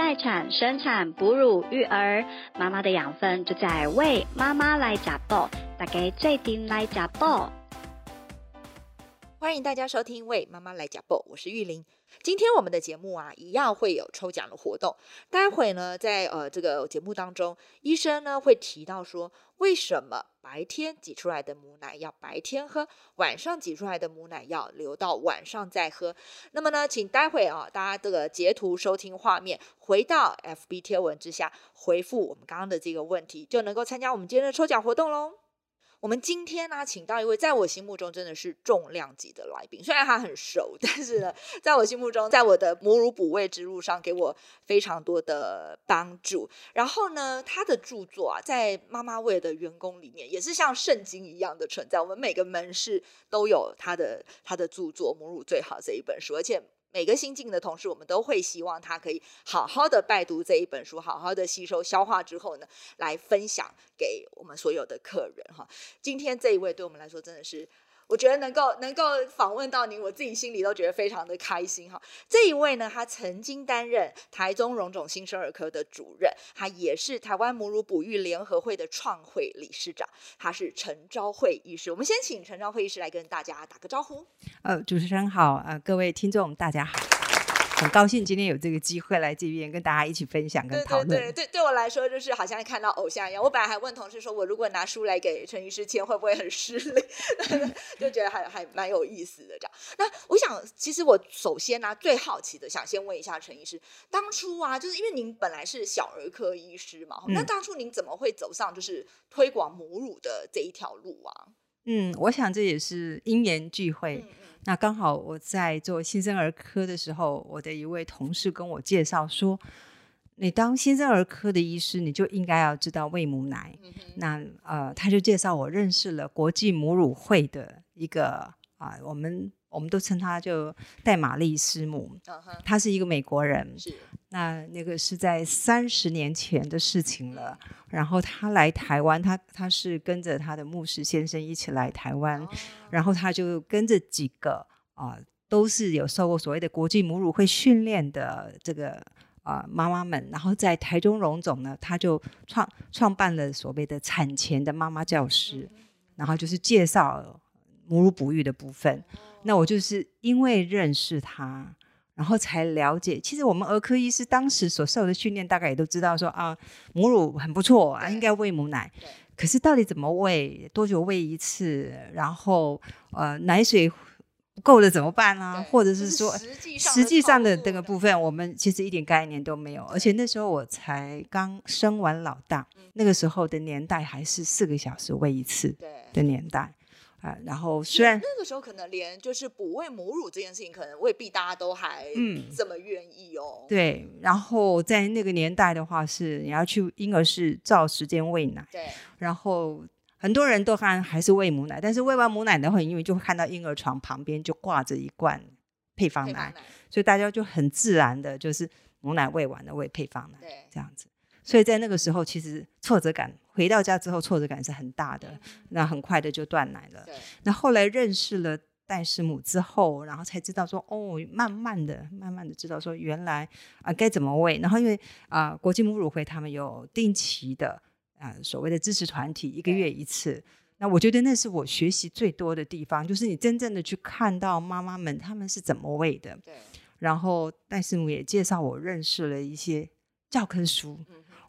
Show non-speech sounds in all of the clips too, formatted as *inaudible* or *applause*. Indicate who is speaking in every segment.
Speaker 1: 待产、生产、哺乳、育儿，妈妈的养分就在为妈妈来加爆，大家最顶来加爆。
Speaker 2: 欢迎大家收听《为妈妈来加爆》，我是玉玲。今天我们的节目啊，一样会有抽奖的活动。待会呢，在呃这个节目当中，医生呢会提到说，为什么白天挤出来的母奶要白天喝，晚上挤出来的母奶要留到晚上再喝。那么呢，请待会啊，大家这个截图收听画面，回到 FB 贴文之下回复我们刚刚的这个问题，就能够参加我们今天的抽奖活动喽。我们今天呢，请到一位在我心目中真的是重量级的来宾。虽然他很熟，*laughs* 但是呢，在我心目中，在我的母乳补位之路上，给我非常多的帮助。然后呢，他的著作啊，在妈妈位的员工里面，也是像圣经一样的存在。我们每个门市都有他的他的著作《母乳最好》这一本书，而且。每个新进的同事，我们都会希望他可以好好的拜读这一本书，好好的吸收消化之后呢，来分享给我们所有的客人哈。今天这一位对我们来说真的是。我觉得能够能够访问到您，我自己心里都觉得非常的开心哈。这一位呢，他曾经担任台中荣总新生儿科的主任，他也是台湾母乳哺育联合会的创会理事长，他是陈昭慧医师。我们先请陈昭慧医师来跟大家打个招呼。
Speaker 3: 呃，主持人好，呃，各位听众大家好。很高兴今天有这个机会来这边跟大家一起分享跟讨论。
Speaker 2: 对对对，对对我来说就是好像看到偶像一样。我本来还问同事说，我如果拿书来给陈医师签，会不会很失礼？*laughs* 就觉得还还蛮有意思的这样。那我想，其实我首先呢，最好奇的想先问一下陈医师，当初啊，就是因为您本来是小儿科医师嘛，那当初您怎么会走上就是推广母乳的这一条路啊？
Speaker 3: 嗯，我想这也是因缘聚会。那刚好我在做新生儿科的时候，我的一位同事跟我介绍说，你当新生儿科的医师，你就应该要知道喂母奶。那呃，他就介绍我认识了国际母乳会的一个啊，我们。我们都称他就戴玛丽师母，他是一个美国人。
Speaker 2: 是，
Speaker 3: 那那个是在三十年前的事情了。然后他来台湾，他他是跟着他的牧师先生一起来台湾，然后他就跟着几个啊，都是有受过所谓的国际母乳会训练的这个啊妈妈们，然后在台中荣总呢，他就创创办了所谓的产前的妈妈教师，然后就是介绍母乳哺育的部分。那我就是因为认识他，然后才了解。其实我们儿科医师当时所受的训练，大概也都知道说啊，母乳很不错啊，应该喂母奶。可是到底怎么喂，多久喂一次，然后呃奶水不够了怎么办啊？或者是说实际上的这个部分，我们其实一点概念都没有。而且那时候我才刚生完老大，那个时候的年代还是四个小时喂一次的年代。啊，然后虽然
Speaker 2: 那个时候可能连就是哺喂母乳这件事情，可能未必大家都还嗯这么愿意哦。
Speaker 3: 对，然后在那个年代的话，是你要去婴儿室照时间喂奶。
Speaker 2: 对，
Speaker 3: 然后很多人都还还是喂母奶，但是喂完母奶的话，因为就会看到婴儿床旁边就挂着一罐配方奶，所以大家就很自然的就是母奶喂完了喂配方奶，
Speaker 2: 对，
Speaker 3: 这样子。所以在那个时候，其实挫折感回到家之后，挫折感是很大的。那很快的就断奶了。那后来认识了戴师母之后，然后才知道说，哦，慢慢的、慢慢的知道说，原来啊该怎么喂。然后因为啊，国际母乳会他们有定期的啊所谓的支持团体，一个月一次。那我觉得那是我学习最多的地方，就是你真正的去看到妈妈们他们是怎么喂的。
Speaker 2: 对。
Speaker 3: 然后戴师母也介绍我认识了一些教科书。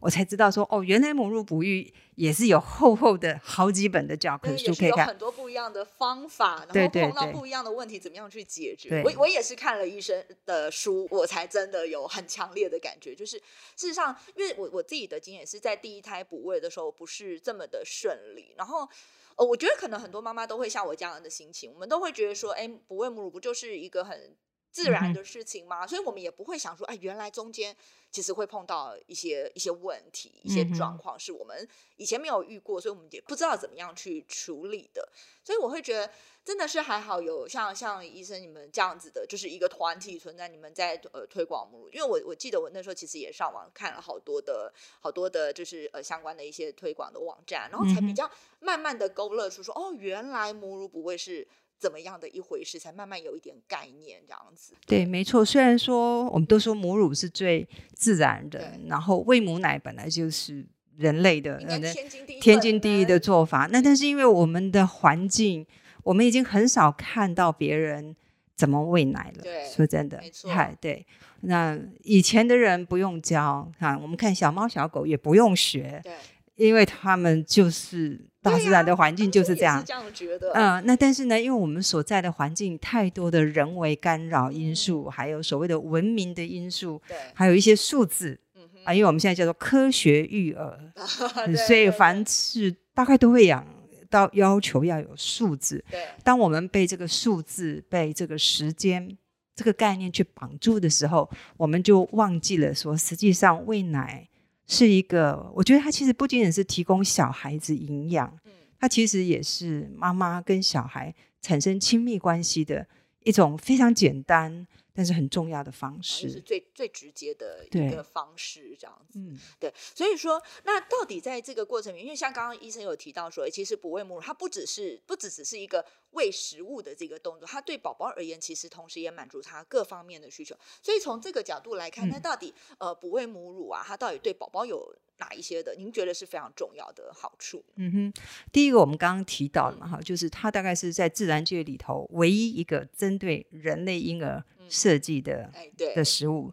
Speaker 3: 我才知道说哦，原来母乳哺育也是有厚厚的好几本的教科书可以看，
Speaker 2: 很多不一样的方法，然后碰到不一样的问题，怎么样去解决？我我也是看了医生的书，我才真的有很强烈的感觉。就是事实上，因为我我自己的经验是在第一胎哺喂的时候不是这么的顺利，然后呃，我觉得可能很多妈妈都会像我这样的心情，我们都会觉得说，哎，哺喂母乳不就是一个很自然的事情吗？所以我们也不会想说，哎，原来中间。其实会碰到一些一些问题、一些状况，是我们以前没有遇过，所以我们也不知道怎么样去处理的。所以我会觉得，真的是还好有像像医生你们这样子的，就是一个团体存在，你们在呃推广母乳。因为我我记得我那时候其实也上网看了好多的好多的，就是呃相关的一些推广的网站，然后才比较慢慢的勾勒出说，哦，原来母乳不会是。怎么样的一回事，才慢慢有一点概念这样子。
Speaker 3: 对，没错。虽然说我们都说母乳是最自然的，然后喂母奶本来就是人类的
Speaker 2: 天经地义
Speaker 3: 天经地义的做法。那但是因为我们的环境，我们已经很少看到别人怎么喂奶了。
Speaker 2: 对
Speaker 3: 说真的
Speaker 2: 没，错
Speaker 3: 嗨，对。那以前的人不用教啊，我们看小猫小狗也不用学，
Speaker 2: 对，
Speaker 3: 因为他们就是大自然的环境就是这样
Speaker 2: 也是。这样觉得。
Speaker 3: 嗯，那但是呢，因为我们所在的环境太多的人为干扰因素，还有所谓的文明的因素，
Speaker 2: 对，
Speaker 3: 还有一些数字
Speaker 2: 嗯哼
Speaker 3: 啊，因为我们现在叫做科学育儿，*laughs*
Speaker 2: 对
Speaker 3: 所以凡是大概都会养到要求要有数字。
Speaker 2: 对
Speaker 3: 当我们被这个数字、被这个时间这个概念去绑住的时候，我们就忘记了说，实际上喂奶是一个，我觉得它其实不仅仅是提供小孩子营养，
Speaker 2: 嗯。
Speaker 3: 它其实也是妈妈跟小孩产生亲密关系的一种非常简单但是很重要的方
Speaker 2: 式就是。最最直接的一个方式，这样子。
Speaker 3: 嗯，
Speaker 2: 对，所以说，那到底在这个过程里面，因为像刚刚医生有提到说，其实哺喂母乳它不只是不只只是一个喂食物的这个动作，它对宝宝而言，其实同时也满足他各方面的需求。所以从这个角度来看，那
Speaker 3: 嗯
Speaker 2: 到底呃哺喂母乳啊，它到底对宝宝有哪一些的？您觉得是非常重要的好处？
Speaker 3: 嗯哼，第一个我们刚刚提到了嘛，哈，就是它大概是在自然界里头唯一一个针对人类婴儿设计的、
Speaker 2: 哎，对，
Speaker 3: 的食物。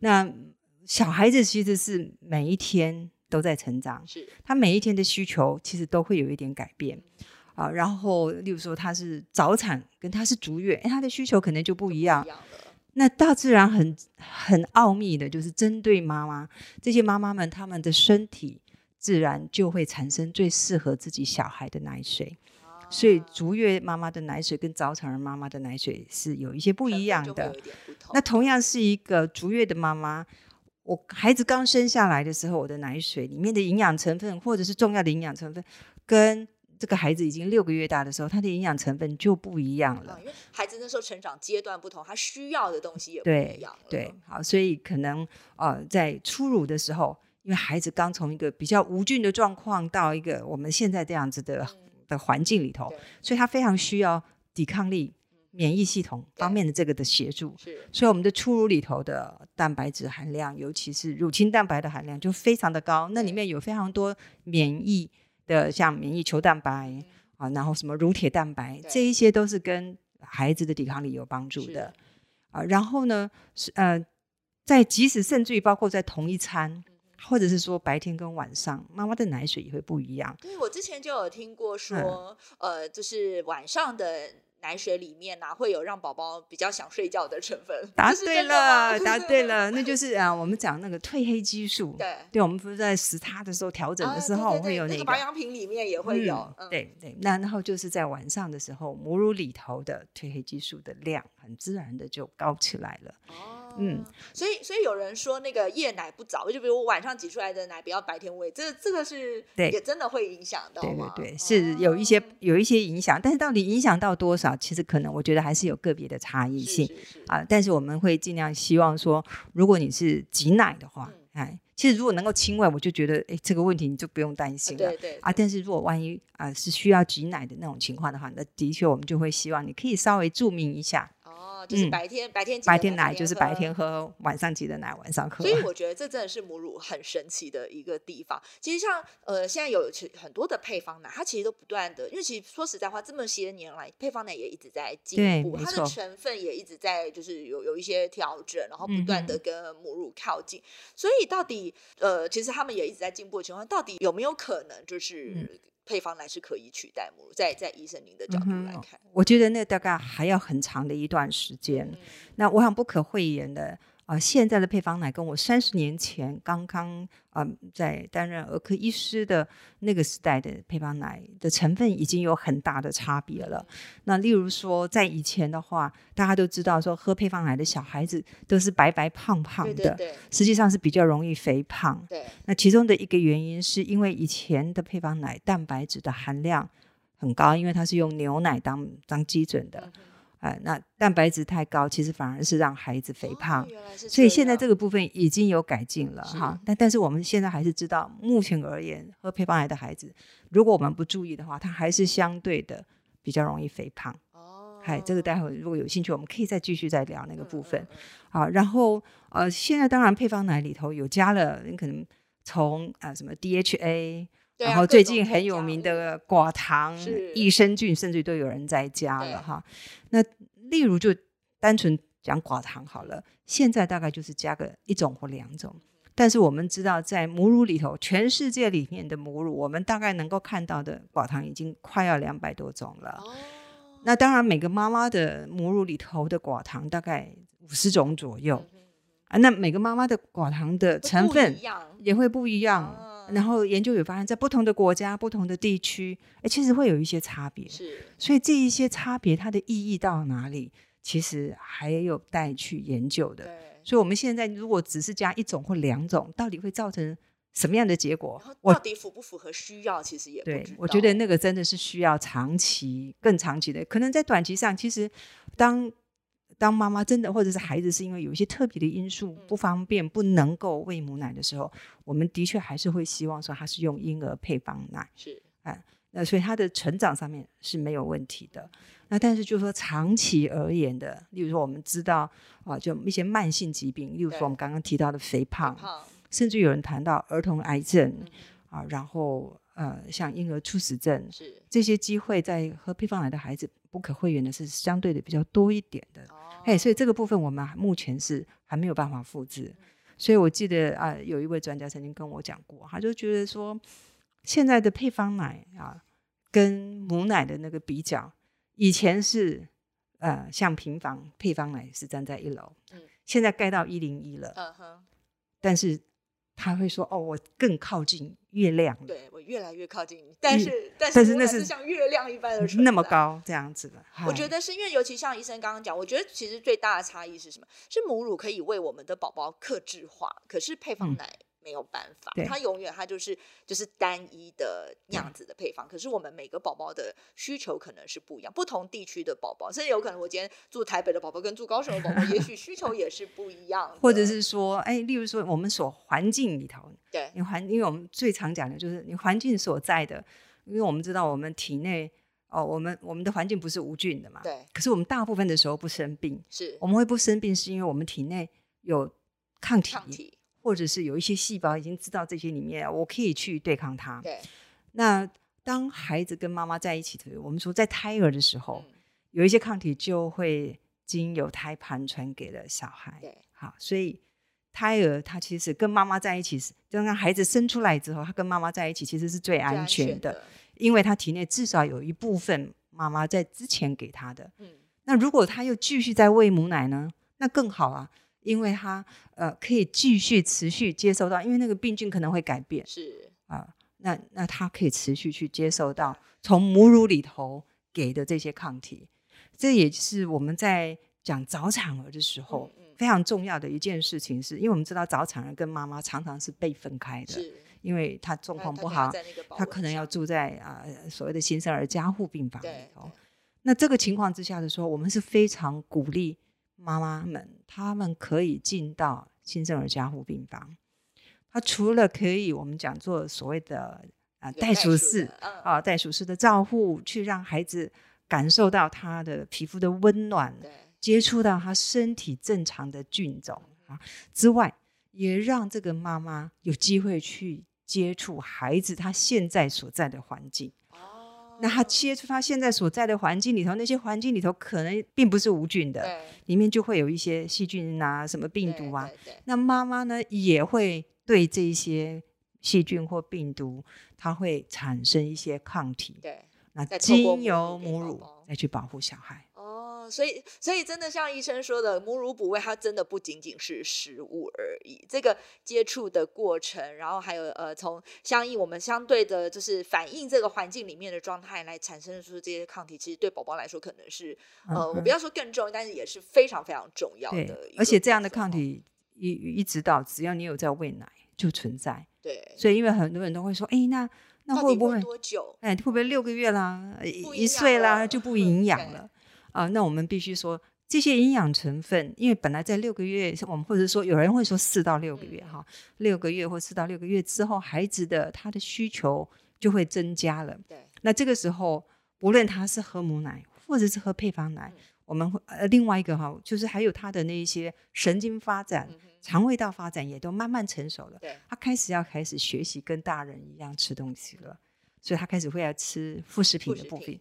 Speaker 3: 那小孩子其实是每一天都在成长，
Speaker 2: 是
Speaker 3: 他每一天的需求其实都会有一点改变啊。然后，例如说他是早产跟他是足月，哎，他的需求可能就不一样
Speaker 2: 一。样了。
Speaker 3: 那大自然很很奥秘的，就是针对妈妈这些妈妈们，她们的身体自然就会产生最适合自己小孩的奶水。所以
Speaker 2: 啊
Speaker 3: 足月妈妈的奶水跟早产儿妈妈的奶水是有一些不一样的。那同样是一个足月的妈妈，我孩子刚生下来的时候，我的奶水里面的营养成分或者是重要的营养成分，跟这个孩子已经六个月大的时候，他的营养成分就不一样了
Speaker 2: 啊，。因为孩子那时候成长阶段不同，他需要的东西也不
Speaker 3: 对
Speaker 2: 一样了。
Speaker 3: 对，好，所以可能呃，在初乳的时候，因为孩子刚从一个比较无菌的状况到一个我们现在这样子的、的环境里头，所以他非常需要抵抗力、免疫系统方面的这个的协助。
Speaker 2: 是
Speaker 3: 所以我们的初乳里头的蛋白质含量，尤其是乳清蛋白的含量就非常的高，那里面有非常多免疫的，像免疫球蛋白啊，然后什么乳铁蛋白，这一些都是跟孩子的抵抗力有帮助的。啊。然后呢，是呃，在即使甚至于包括在同一餐，或者是说白天跟晚上，妈妈的奶水也会不一样。
Speaker 2: 对，我之前就有听过
Speaker 3: 嗯。
Speaker 2: 说，呃，就是晚上的奶水里面呢、会有让宝宝比较想睡觉的成分。
Speaker 3: 答对了，答对。了，那就是啊，我们讲那个褪黑激素。
Speaker 2: 对，
Speaker 3: 对，我们不是在食它的时候调整
Speaker 2: 啊
Speaker 3: 的时候
Speaker 2: 对对对
Speaker 3: 会有那个。
Speaker 2: 保养品里面也会有。
Speaker 3: 嗯
Speaker 2: 嗯，
Speaker 3: 对对，那然后就是在晚上的时候，母乳里头的褪黑激素的量很自然的就高起来了。
Speaker 2: 哦，
Speaker 3: 嗯，
Speaker 2: 所以所以有人说那个夜奶不早，就比如我晚上挤出来的奶不要白天喂，这这个是
Speaker 3: 对
Speaker 2: 也真的会影响到
Speaker 3: 对？对对，是有一些
Speaker 2: 哦
Speaker 3: 有一些影响，但是到底影响到多少，其实可能我觉得还是有个别的差异性。啊，但是我们会尽量希望说，如果你是挤奶的话，
Speaker 2: 嗯
Speaker 3: 哎，其实如果能够亲喂，我就觉得，哎，这个问题你就不用担心了。
Speaker 2: 对对
Speaker 3: 啊，但是如果万一啊是需要挤奶的那种情况的话，那的确我们就会希望你可以稍微注明一下，
Speaker 2: 哦，就是
Speaker 3: 嗯
Speaker 2: 白天、白天
Speaker 3: 白天奶就是白天
Speaker 2: 喝。
Speaker 3: 晚上挤的奶晚上喝。
Speaker 2: 所以我觉得这真的是母乳很神奇的一个地方。其实像呃，现在有其很多的配方奶，它其实都不断的，因为其实说实在话，这么些年来，配方奶也一直在进步，它的成分也一直在就是有有一些调整，然后不断的
Speaker 3: 嗯
Speaker 2: 跟母乳靠近。所以到底呃，其实他们也一直在进步的情况，到底有没有可能就是？
Speaker 3: 嗯
Speaker 2: 配方奶是可以取代母乳，在在医生您的角度来看，
Speaker 3: 我觉得那大概还要很长的一段时间。
Speaker 2: 嗯
Speaker 3: 那我想不可讳言的啊、呃现在的配方奶跟我三十年前刚刚啊、呃在担任儿科医师的那个时代的配方奶的成分已经有很大的差别了。那例如说，在以前的话，大家都知道说喝配方奶的小孩子都是白白胖胖的，
Speaker 2: 对对对
Speaker 3: 实际上是比较容易肥胖。
Speaker 2: 对，
Speaker 3: 那其中的一个原因是因为以前的配方奶蛋白质的含量很高，因为它是用牛奶当当基准的。
Speaker 2: 嗯哼
Speaker 3: 呃，那蛋白质太高，其实反而是让孩子肥胖。所以现在这个部分已经有改进了哈，但但是我们现在还是知道，目前而言，喝配方奶的孩子，如果我们不注意的话，他还是相对的比较容易肥胖。
Speaker 2: 哦，
Speaker 3: 嗨，这个待会如果有兴趣，我们可以再继续再聊那个部分
Speaker 2: 嗯。嗯
Speaker 3: 啊，然后呃，现在当然配方奶里头有加了，你可能从啊什么 DHA，
Speaker 2: 对啊
Speaker 3: 然后最近很有名的寡糖、益生菌，甚至都有人在加了哈。那例如就单纯讲寡糖好了，现在大概就是加个一种或两种。但是我们知道，在母乳里头，全世界里面的母乳，我们大概能够看到的寡糖已经快要两百多种了。
Speaker 2: 哦，
Speaker 3: 那当然，每个妈妈的母乳里头的寡糖大概五十种左右
Speaker 2: 嗯
Speaker 3: 啊。那每个妈妈的寡糖的成分也会不一样。
Speaker 2: 啊
Speaker 3: 然后研究也发现，在不同的国家、不同的地区，哎，其实会有一些差别。
Speaker 2: 是
Speaker 3: 所以这一些差别，它的意义到哪里，其实还有待去研究的。
Speaker 2: 对。
Speaker 3: 所以，我们现在如果只是加一种或两种，到底会造成什么样的结果？我
Speaker 2: 到底符不符合需要，其实也不
Speaker 3: 对我觉得那个真的是需要长期、更长期的。可能在短期上，其实当当妈妈真的或者是孩子是因为有一些特别的因素
Speaker 2: 嗯
Speaker 3: 不方便、不能够喂母奶的时候，我们的确还是会希望说他是用婴儿配方奶。
Speaker 2: 是
Speaker 3: 那所以他的成长上面是没有问题的。那但是就是说长期而言的，例如说我们知道啊，就一些慢性疾病，例如说我们刚刚提到的肥胖，
Speaker 2: 胖
Speaker 3: 甚至有人谈到儿童癌症
Speaker 2: 嗯
Speaker 3: 啊，然后呃像婴儿猝死症
Speaker 2: 是
Speaker 3: 这些机会，在喝配方奶的孩子不可讳言的是相对的比较多一点的。
Speaker 2: 哦
Speaker 3: 哎，所以这个部分我们目前是还没有办法复制。所以我记得啊，有一位专家曾经跟我讲过，他就觉得说，现在的配方奶啊，跟母奶的那个比较，以前是呃像平房配方奶是站在一楼，
Speaker 2: 嗯
Speaker 3: 现在盖到一零一了，
Speaker 2: 嗯哼，
Speaker 3: 但是他会说哦，我更靠近月亮了，
Speaker 2: 对我越来越靠近你，但是但
Speaker 3: 但是那是
Speaker 2: 是像月亮一般的存
Speaker 3: 那么。高这样子的。
Speaker 2: 我觉得是因为，尤其像医生刚刚讲，我觉得其实最大的差异是什么？是母乳可以为我们的宝宝克制化，可是配方
Speaker 3: 嗯
Speaker 2: 奶没有办法，它永远它就是就是单一的那样子的配方。可是我们每个宝宝的需求可能是不一样，不同地区的宝宝，甚至有可能我今天住台北的宝宝跟住高雄的宝宝，也许需求也是不一样的，*laughs*
Speaker 3: 或者是说，哎，例如说我们所环境里头，
Speaker 2: 对。
Speaker 3: 你环，因为我们最常讲的就是你环境所在的，因为我们知道我们体内哦，我们我们的环境不是无菌的嘛，
Speaker 2: 对。
Speaker 3: 可是我们大部分的时候不生病，
Speaker 2: 是。
Speaker 3: 我们会不生病是因为我们体内有抗体，
Speaker 2: 抗体，
Speaker 3: 或者是有一些细胞已经知道这些里面我可以去对抗它。
Speaker 2: 对，
Speaker 3: 那当孩子跟妈妈在一起的时候，我们说在胎儿的时候，
Speaker 2: 嗯
Speaker 3: 有一些抗体就会经由胎盘传给了小孩。
Speaker 2: 对，
Speaker 3: 好，所以胎儿他其实跟妈妈在一起是，就让孩子生出来之后，他跟妈妈在一起其实是最
Speaker 2: 最
Speaker 3: 安全
Speaker 2: 全
Speaker 3: 的，，因为他体内至少有一部分妈妈在之前给他的。
Speaker 2: 嗯，
Speaker 3: 那如果他又继续在喂母奶呢，那更好啊，因为他呃可以继续持续接受到，因为那个病菌可能会改变
Speaker 2: 是
Speaker 3: 啊、那那他可以持续去接受到从母乳里头给的这些抗体，这也是我们在讲早产儿的时候。
Speaker 2: 嗯嗯
Speaker 3: 非常重要的一件事情是，因为我们知道早产儿跟妈妈常常是被分开的，因为他状
Speaker 2: 他
Speaker 3: 况不好，
Speaker 2: 他可能
Speaker 3: 要住在啊、所谓的新生儿加护病房里
Speaker 2: 对
Speaker 3: 头。那这个情况之下的时候，我们是非常鼓励妈妈们，他们可以进到新生儿加护病房。他除了可以我们讲做所谓的啊袋鼠式啊袋鼠式的照护，去让孩子感受到他的皮肤的温暖，接触到他身体正常的菌种啊之外，也让这个妈妈有机会去接触孩子他现在所在的环境。
Speaker 2: 哦，
Speaker 3: 那他接触他现在所在的环境里头，那些环境里头可能并不是无菌的，里面就会有一些细菌啊、什么病毒啊。，那妈妈呢也会对这些细菌或病毒，它会产生一些抗体。
Speaker 2: 对
Speaker 3: 那经由
Speaker 2: 母乳
Speaker 3: 再去保护小孩。
Speaker 2: 哦，所以所以真的像医生说的，母乳补喂它真的不仅仅是食物而已，这个接触的过程，然后还有呃从相应我们相对的就是反映这个环境里面的状态来产生出这些抗体，其实对宝宝来说可能是呃、
Speaker 3: 嗯
Speaker 2: 我不要说更重要，但是也是非常非常重要的
Speaker 3: 而且这样的抗体一一直到只要你有在喂奶就存在。
Speaker 2: 对，
Speaker 3: 所以因为很多人都会说，哎，那那会不会？
Speaker 2: 多久？
Speaker 3: 哎，会不会六个月啦，一岁啦就不 *laughs* 营养了啊？那我们必须说，这些营养成分，因为本来在六个月，我们或者说有人会说四到六个月
Speaker 2: 嗯
Speaker 3: 哈，六个月或四到六个月之后，孩子的他的需求就会增加了。
Speaker 2: 对，
Speaker 3: 那这个时候，无论他是喝母奶或者是喝配方奶，
Speaker 2: 嗯
Speaker 3: 我们会呃另外一个哈，就是还有他的那一些神经发展、
Speaker 2: 嗯
Speaker 3: 肠胃道发展也都慢慢成熟了，
Speaker 2: 对，
Speaker 3: 他开始要开始学习跟大人一样吃东西了，所以他开始会要吃副食品的部分。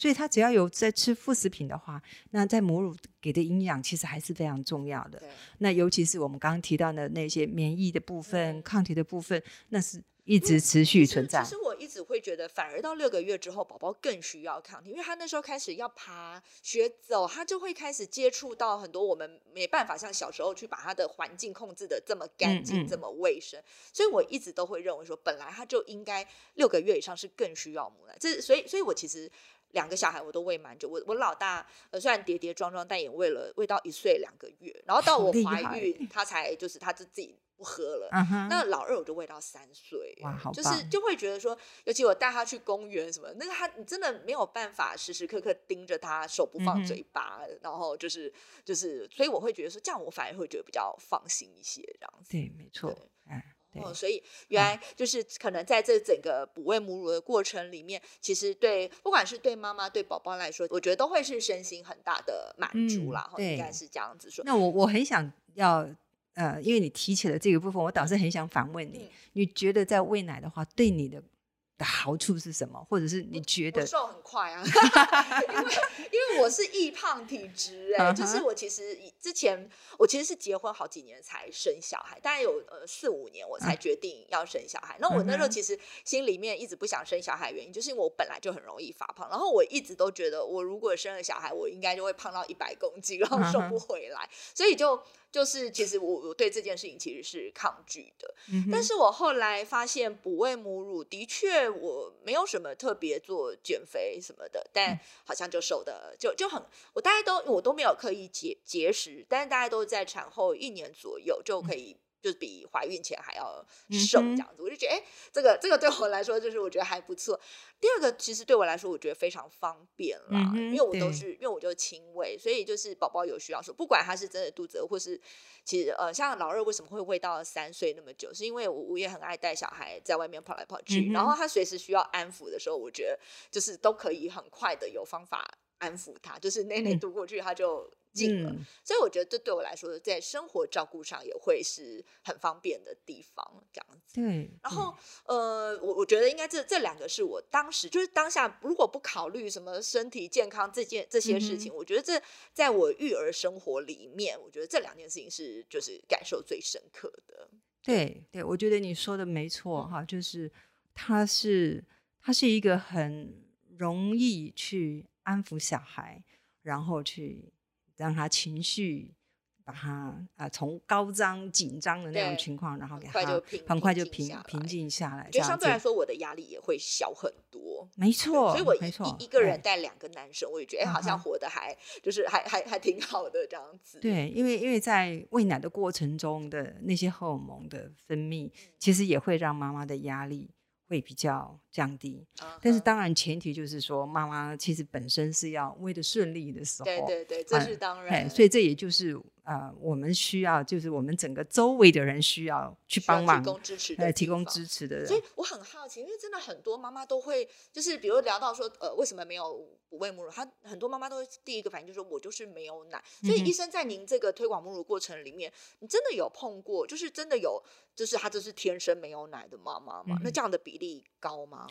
Speaker 3: 所以他只要有在吃副食品的话，那在母乳给的营养其实还是非常重要的。
Speaker 2: 对，
Speaker 3: 那尤其是我们刚刚提到的那些免疫的部分、
Speaker 2: 嗯
Speaker 3: 抗体的部分，那是一直持续存在
Speaker 2: 其。实我一直会觉得，反而到六个月之后，宝宝更需要抗体，因为他那时候开始要爬、学走，他就会开始接触到很多我们没办法像小时候去把他的环境控制的这么干净、
Speaker 3: 嗯嗯
Speaker 2: 这么卫生。所以我一直都会认为说，本来他就应该六个月以上是更需要母奶。这所以，所以我其实。两个小孩我都喂蛮久，我我老大呃虽然跌跌撞撞，但也喂了喂到一岁两个月，然后到我怀孕，他才就是他就自己不喝了，那老二我就喂到三岁，
Speaker 3: 哇好
Speaker 2: 就是就会觉得说，尤其我带他去公园什么，那个他你真的没有办法时时刻刻盯着他，手不放嘴巴，然后就是就是，所以我会觉得说，这样我反而会觉得比较放心一些，这样子。
Speaker 3: 对，没错
Speaker 2: 哦，所以原来就是可能在这整个哺喂母乳的过程里面，其实对不管是对妈妈对宝宝来说，我觉得都会是身心很大的满足
Speaker 3: 嗯
Speaker 2: 啦。哈、
Speaker 3: 对
Speaker 2: 应该是这样子说。
Speaker 3: 那我我很想要呃，因为你提起了这个部分，我倒是很想反问你，
Speaker 2: 嗯
Speaker 3: 你觉得在喂奶的话，对你的的好处是什么？或者是你觉得
Speaker 2: 我瘦很快啊，*laughs* 因为因为我是易胖体质哎、就是我其实以之前我其实是结婚好几年才生小孩，大概有呃四五年我才决定要生小孩。那我那时候其实心里面一直不想生小孩，原因就是因为我本来就很容易发胖，然后我一直都觉得我如果生了小孩，我应该就会胖到一百公斤，然后瘦不回来，所以就就是其实我我对这件事情其实是抗拒的。
Speaker 3: 嗯
Speaker 2: 但是我后来发现，哺喂母乳的确我没有什么特别做减肥什么的，但好像就瘦的就就很，我大概都我都没有刻意节节食，但是大家都在产后一年左右就可以。就是比怀孕前还要瘦这样子，我就觉得，哎、这个这个对我来说，就是我觉得还不错。第二个，其实对我来说，我觉得非常方便啦，
Speaker 3: 嗯
Speaker 2: 因为我都是因为我就亲喂，所以就是宝宝有需要说，不管他是真的肚子饿，或是其实呃，像老二为什么会喂到三岁那么久，是因为我我也很爱带小孩在外面跑来跑去，
Speaker 3: 嗯
Speaker 2: 然后他随时需要安抚的时候，我觉得就是都可以很快的有方法安抚他，就是内内
Speaker 3: 嗯。
Speaker 2: 读过去他就进了。
Speaker 3: 嗯
Speaker 2: 所以我觉得这对我来说，在生活照顾上也会是很方便的地方，这样子。
Speaker 3: 对，
Speaker 2: 然后，呃，我我觉得应该这这两个是我当时就是当下，如果不考虑什么身体健康这件这些事情，我觉得这在我育儿生活里面，我觉得这两件事情是就是感受最深刻的。
Speaker 3: 对对，我觉得你说的没错
Speaker 2: 嗯
Speaker 3: 哈，就是它是它是一个很容易去安抚小孩，然后去让他情绪把他啊、从高涨紧张的那种情况，然后
Speaker 2: 很
Speaker 3: 给他
Speaker 2: 快就平
Speaker 3: 很快就平
Speaker 2: 平静下来。
Speaker 3: 平静下来，
Speaker 2: 我觉得相对来
Speaker 3: 说
Speaker 2: 说，我的压力也会小很多。对
Speaker 3: 没错，
Speaker 2: 所以我一一一个人
Speaker 3: 哎
Speaker 2: 带两个男生，我也觉得哎，
Speaker 3: 嗯
Speaker 2: 好像活得还就是还 *laughs* 还还挺好的这样子。
Speaker 3: 对，因为因为在喂奶的过程中的那些荷尔蒙的分泌，
Speaker 2: 嗯。
Speaker 3: 其实也会让妈妈的压力会比较降低。
Speaker 2: 嗯
Speaker 3: 但是当然前提就是说，妈妈其实本身是要喂的顺利的时候，
Speaker 2: 对对对，这
Speaker 3: 哎
Speaker 2: 是当
Speaker 3: 哎，
Speaker 2: 然。
Speaker 3: 所以这也就是呃，我们需要，就是我们整个周围的人需要去帮忙
Speaker 2: 提，供支持的
Speaker 3: 呃，提供支持的人
Speaker 2: 所以。我很好奇，因为真的很多妈妈都会，就是比如聊到说，呃，为什么没有哺喂母乳？她很多妈妈都会第一个反应就是说我就是没有奶。所以医生在您这个推广母乳过程里面，你真的有碰过，就是真的有，就是她就是天生没有奶的妈妈吗？那
Speaker 3: 嗯
Speaker 2: 这样的比例高吗？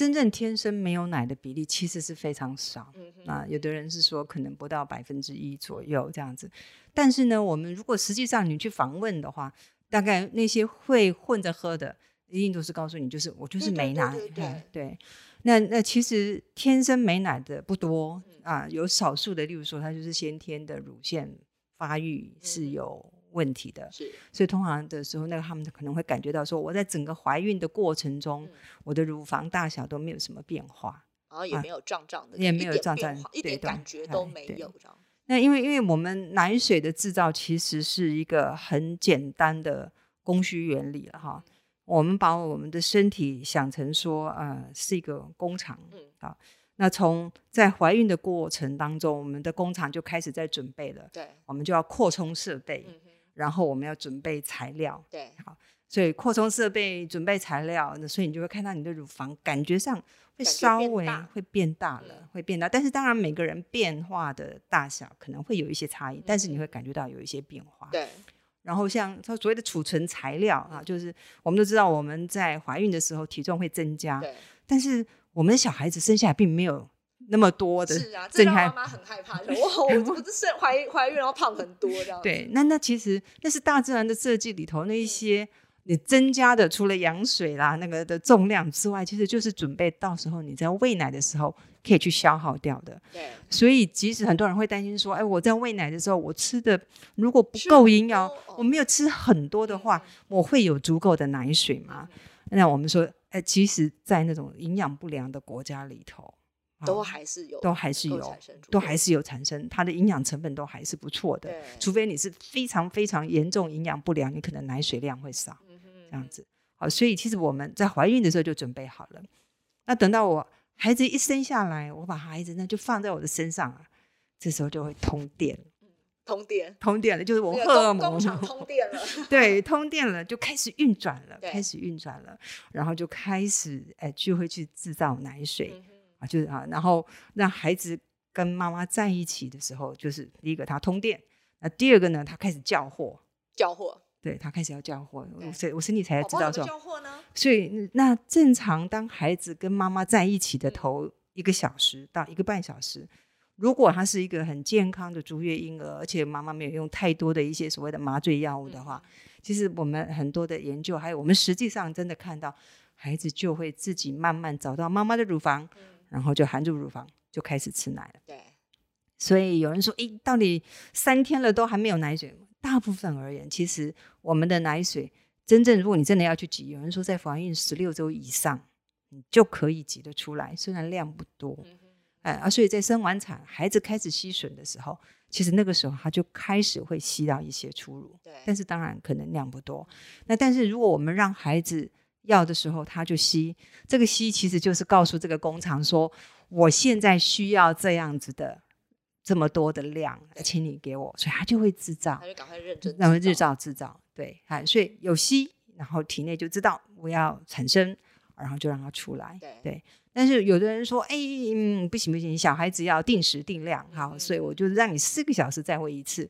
Speaker 3: 真正天生没有奶的比例其实是非常少。
Speaker 2: 嗯，
Speaker 3: 啊，有的人是说可能不到百分之一左右这样子，但是呢，我们如果实际上你去访问的话，大概那些会混着喝的，一定都是告诉你，就是我就是没奶，
Speaker 2: 对对。
Speaker 3: 那那其实天生没奶的不多
Speaker 2: 嗯
Speaker 3: 啊，有少数的，例如说他就是先天的乳腺发育是
Speaker 2: 嗯
Speaker 3: 有问题的，
Speaker 2: 是。
Speaker 3: 所以通常的时候，那个他们可能会感觉到说，我在整个怀孕的过程中，
Speaker 2: 嗯。
Speaker 3: 我的乳房大小都没有什么变化。啊
Speaker 2: 然后也没有胀胀的，
Speaker 3: 也没有胀胀
Speaker 2: 一点感觉都没有。
Speaker 3: 那因为因为我们奶水的制造其实是一个很简单的供需原理了哈。我们把我们的身体想成说，呃，是一个工厂，
Speaker 2: 嗯。
Speaker 3: 啊，那从在怀孕的过程当中，我们的工厂就开始在准备了，
Speaker 2: 对，
Speaker 3: 我们就要扩充设备，然后我们要准备材料，
Speaker 2: 对，好
Speaker 3: 所以扩充设备、准备材料，那所以你就会看到你的乳房感觉上会稍微
Speaker 2: 变大
Speaker 3: 会变大了，
Speaker 2: 嗯
Speaker 3: 会变大。但是当然每个人变化的大小可能会有一些差异，但是你
Speaker 2: 嗯
Speaker 3: 会感觉到有一些变化。
Speaker 2: 对，
Speaker 3: 然后像它所谓的储存材料啊，就是我们都知道我们在怀孕的时候体重会增加，
Speaker 2: 对，
Speaker 3: 但是我们的小孩子生下来并没有那么多的
Speaker 2: 是啊，这让妈妈很害怕，说哇，*laughs* 我我这是怀怀孕然后胖很多这样。
Speaker 3: 对，那那其实那是大自然的设计里头那一些你增加的，除了羊水啦那个的重量之外，其实就是准备到时候你在喂奶的时候可以去消耗掉的。
Speaker 2: 对，
Speaker 3: 所以即使很多人会担心说，哎，我在喂奶的时候我吃的如果不够营养
Speaker 2: 哦，
Speaker 3: 我没有吃很多的话，我会有足够的奶水吗？那我们说，哎，其实，在那种营养不良的国家里头，啊
Speaker 2: 都还是有，
Speaker 3: 都还是有都还是有产生，它的营养成分都还是不错的。
Speaker 2: 对，
Speaker 3: 除非你是非常非常严重营养不良，你可能奶水量会少，
Speaker 2: 嗯哼
Speaker 3: 这样子。好，所以其实我们在怀孕的时候就准备好了。那等到我孩子一生下来，我把孩子呢就放在我的身上啊，这时候就会通电，
Speaker 2: 通电，
Speaker 3: 通电了，就是我
Speaker 2: 那个
Speaker 3: 荷尔蒙
Speaker 2: 通电了，
Speaker 3: 对通电了，就开始运转了，
Speaker 2: 对
Speaker 3: 开始运转了，然后就开始哎就会去制造奶水。啊，就是啊，然后让孩子跟妈妈在一起的时候，就是第一个他通电，那第二个呢，他开始叫货，
Speaker 2: 叫货，
Speaker 3: 对他开始要叫货，我所以我身体才知道说，
Speaker 2: 交货呢？
Speaker 3: 所以嗯那正常当孩子跟妈妈在一起的
Speaker 2: 嗯
Speaker 3: 头一个小时到一个半小时。如果他是一个很健康的足月婴儿，而且妈妈没有用太多的一些所谓的麻醉药物的话，其实我们很多的研究，还有我们实际上真的看到，孩子就会自己慢慢找到妈妈的乳房，
Speaker 2: 嗯，
Speaker 3: 然后就含住乳房就开始吃奶了。
Speaker 2: 对，
Speaker 3: 所以有人说，诶，到底三天了都还没有奶水吗？大部分而言，其实我们的奶水真正，如果你真的要去挤，有人说在怀孕十六周以上，你就可以挤得出来，虽然量不多，哎啊，所以在生完产，孩子开始吸吮的时候，其实那个时候他就开始会吸到一些初乳，
Speaker 2: 对，
Speaker 3: 但是当然可能量不多。那但是如果我们让孩子要的时候，他就吸，这个吸其实就是告诉这个工厂说，我现在需要这样子的这么多的量，请你给我，所以他就会制造
Speaker 2: 他，就赶快认真，
Speaker 3: 然后制，造制造，对，啊，所以有吸，然后体内就知道我要产生，然后就让它出来，
Speaker 2: 对
Speaker 3: 对。但是有的人说，哎，嗯，不行不行，小孩子要定时定量，好，
Speaker 2: 嗯
Speaker 3: 所以我就让你四个小时再喂一次。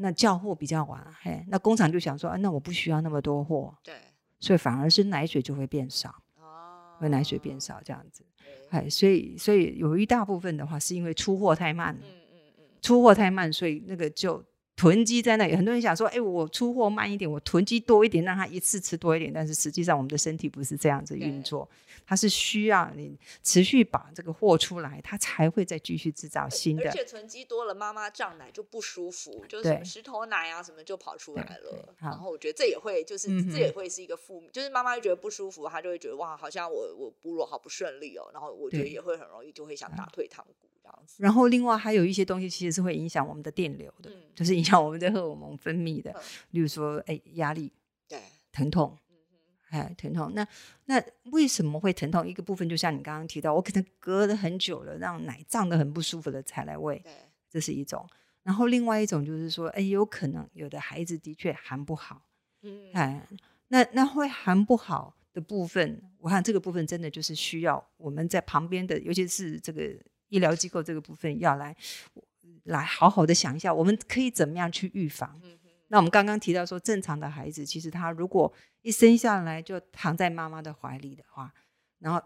Speaker 3: 那叫货比较晚，嘿，那工厂就想说，啊，那我不需要那么多货，
Speaker 2: 对，
Speaker 3: 所以反而是奶水就会变少，
Speaker 2: 哦，
Speaker 3: 会奶水变，少这样子，
Speaker 2: 对
Speaker 3: 哎，所以所以有一大部分的话是因为出货太慢出货太慢，所以那个就囤积在那里。很多人想说，哎，我出货慢一点，我囤积多一点，让他一次吃多一点。但是实际上，我们的身体不是这样子运作，它是需要你持续把这个货出来，它才会再继续制造新的。
Speaker 2: 而且囤积多了，妈妈胀奶就不舒服，就是什么石头奶啊什么就跑出来了。然后我觉得这也会，就是、
Speaker 3: 嗯
Speaker 2: 这也会是一个负面，就是妈妈就觉得不舒服，她就会觉得哇，好像我我哺乳好不顺利哦。然后我觉得也会很容易就会想打退堂鼓这样子。
Speaker 3: 然后另外还有一些东西其实是会影响我们的电流的，
Speaker 2: 嗯
Speaker 3: 就是影响我们的荷尔蒙分泌的
Speaker 2: 嗯，
Speaker 3: 例如说，哎，压力、
Speaker 2: 对，
Speaker 3: 疼痛。哎，疼痛。那那为什么会疼痛？一个部分就像你刚刚提到，我可能隔了很久了，让奶胀得很不舒服了才来喂，这是一种。然后另外一种就是说，哎，有可能有的孩子的确含不好，
Speaker 2: 嗯，
Speaker 3: 哎，那那会含不好的部分，我看这个部分真的就是需要我们在旁边的，尤其是这个医疗机构这个部分要来来好好的想一下，我们可以怎么样去预防。
Speaker 2: 嗯，
Speaker 3: 那我们刚刚提到说，正常的孩子其实他如果一生下来就躺在妈妈的怀里的话，然后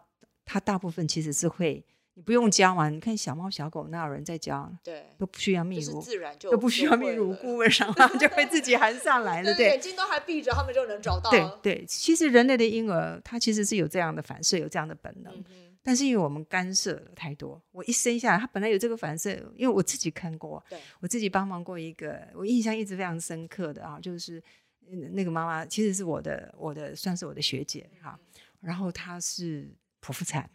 Speaker 3: 他大部分其实是会，你不用教嘛，你看小猫小狗哪有人在教，
Speaker 2: 对，
Speaker 3: 都不需要泌
Speaker 2: 就是
Speaker 3: 乳，
Speaker 2: 自然就
Speaker 3: 都不需要泌乳顾问，然后他就会自己含上来了，*laughs*
Speaker 2: 眼。睛都还闭着，他们就能找到。
Speaker 3: 对对，其实人类的婴儿他其实是有这样的反射，有这样的本能，但是因为我们干涉了太多，我一生下来他本来有这个反射，因为我自己看过，
Speaker 2: 对，
Speaker 3: 我自己帮忙过一个，我印象一直非常深刻的啊，就是嗯那个妈妈其实是我的我的算是我的学姐哈，然后她是剖腹产，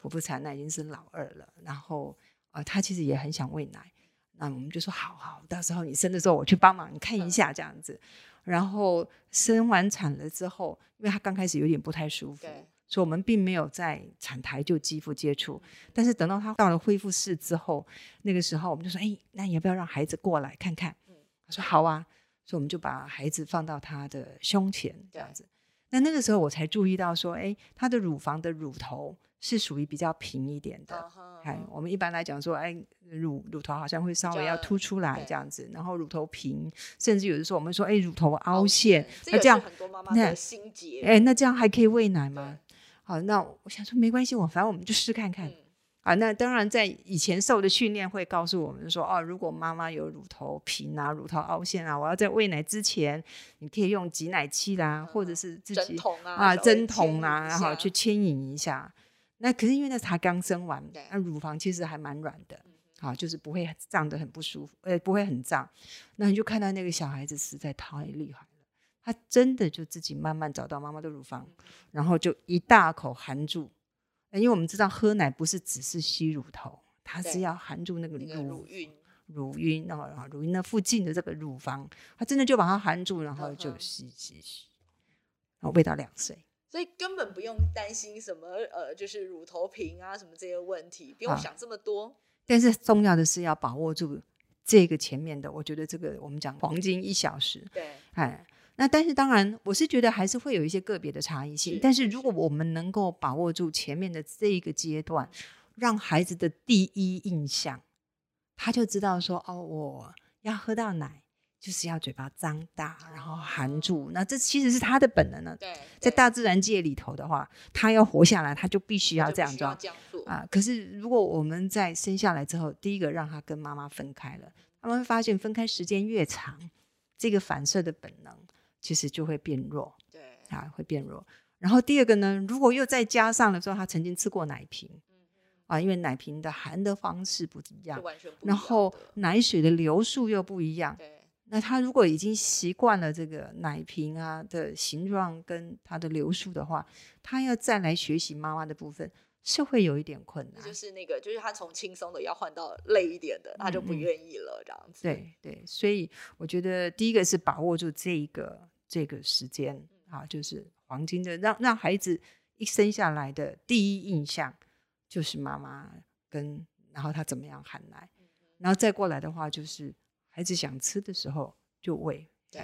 Speaker 3: 剖腹产那已经是老二了，然后呃她其实也很想喂奶，那我们就说好好，到时候你生的时候我去帮忙，你看一下这样子，然后生完产了之后，因为她刚开始有点不太舒服
Speaker 2: 对。
Speaker 3: 所以我们并没有在产台就肌肤接触，但是等到他到了恢复室之后，那个时候我们就说：“哎，那你要不要让孩子过来看看？”
Speaker 2: 嗯
Speaker 3: 他说：“好啊。”所以我们就把孩子放到他的胸前这样子。那那个时候我才注意到说，哎，他的乳房的乳头是属于比较平一点的。哎，我们一般来讲说，哎，乳乳头好像会稍微要凸出来这样子，然后乳头平，甚至有的时候我们说，哎，乳头凹陷，那这样
Speaker 2: 很多妈妈的心结。
Speaker 3: 哎，那这样还可以喂奶吗？好，那我想说没关系，我反正我们就试看看。啊，那当然，在以前受的训练会告诉我们说，哦，如果妈妈有乳头平啊、乳头凹陷啊，我要在喂奶之前，你可以用挤奶器啦，或者是自己
Speaker 2: 啊
Speaker 3: 针筒啊，然后去牵引一下。那可是因为那才刚生完，那乳房其实还蛮软的，好，就是不会胀得很不舒服，呃，不会很胀。那你就看到那个小孩子实在太厉害了，他真的就自己慢慢找到妈妈的乳房，然后就一大口含住。因为我们知道喝奶不是只是吸乳头，它是要含住那个乳
Speaker 2: 晕，
Speaker 3: 乳晕，然后然后乳晕那附近的这个乳房，它真的就把它含住，然后就吸吸吸，然后喂到两岁，
Speaker 2: 所以根本不用担心什么呃，就是乳头平啊什么这些问题，不用想这么多。
Speaker 3: 但是重要的是要把握住这个前面的，我觉得这个我们讲黄金一小时，
Speaker 2: 对，
Speaker 3: 哎。那但是当然，我是觉得还是会有一些个别的差异性。但是如果我们能够把握住前面的这一个阶段，让孩子的第一印象，他就知道说哦，我要喝到奶，就是要嘴巴张大，然后含住。那这其实是他的本能呢。
Speaker 2: 对，
Speaker 3: 在大自然界里头的话，他要活下来，他就必须要这样做
Speaker 2: 啊。
Speaker 3: 可是如果我们在生下来之后，第一个让他跟妈妈分开了，他们会发现分开时间越长，这个反射的本能。其实就会变弱，
Speaker 2: 对
Speaker 3: 啊，会变弱。然后第二个呢，如果又再加上了说他曾经吃过奶瓶，啊，因为奶瓶的含的方式不一样，然后奶水的流速又不一样，
Speaker 2: 对。
Speaker 3: 那他如果已经习惯了这个奶瓶啊的形状跟它的流速的话，他要再来学习妈妈的部分是会有一点困难。
Speaker 2: 就是那个，就是他从轻松的要换到累一点的，他就不愿意了，这样子。
Speaker 3: 对对，所以我觉得第一个是把握住这一个。这个时间啊，就是黄金的，让让孩子一生下来的第一印象就是妈妈跟，然后他怎么样喊奶，然后再过来的话，就是孩子想吃的时候就喂。
Speaker 2: 对，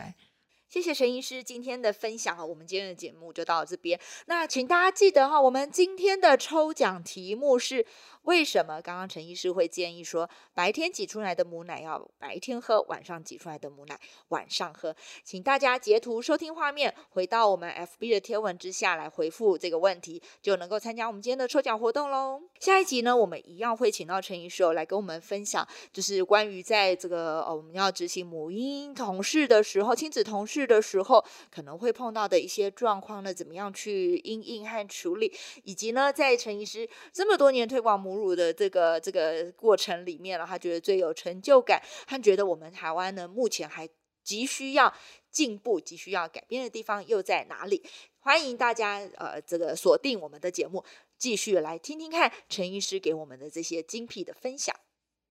Speaker 2: 谢谢陈医师今天的分享啊，我们今天的节目就到这边。那请大家记得哈，我们今天的抽奖题目是。为什么刚刚陈医师会建议说，白天挤出来的母奶要白天喝，晚上挤出来的母奶晚上喝？请大家截图收听画面，回到我们 FB 的贴文之下来回复这个问题，就能够参加我们今天的抽奖活动喽。下一集呢，我们一样会请到陈医师来跟我们分享，就是关于在这个呃我们要执行母婴同事的时候，亲子同事的时候，可能会碰到的一些状况呢，怎么样去应应和处理，以及呢，在陈医师这么多年推广母乳的这个这个过程里面呢，他觉得最有成就感，他觉得我们台湾呢目前还急需要进步、急需要改变的地方又在哪里？欢迎大家呃这个锁定我们的节目，继续来听听看陈医师给我们的这些精辟的分享。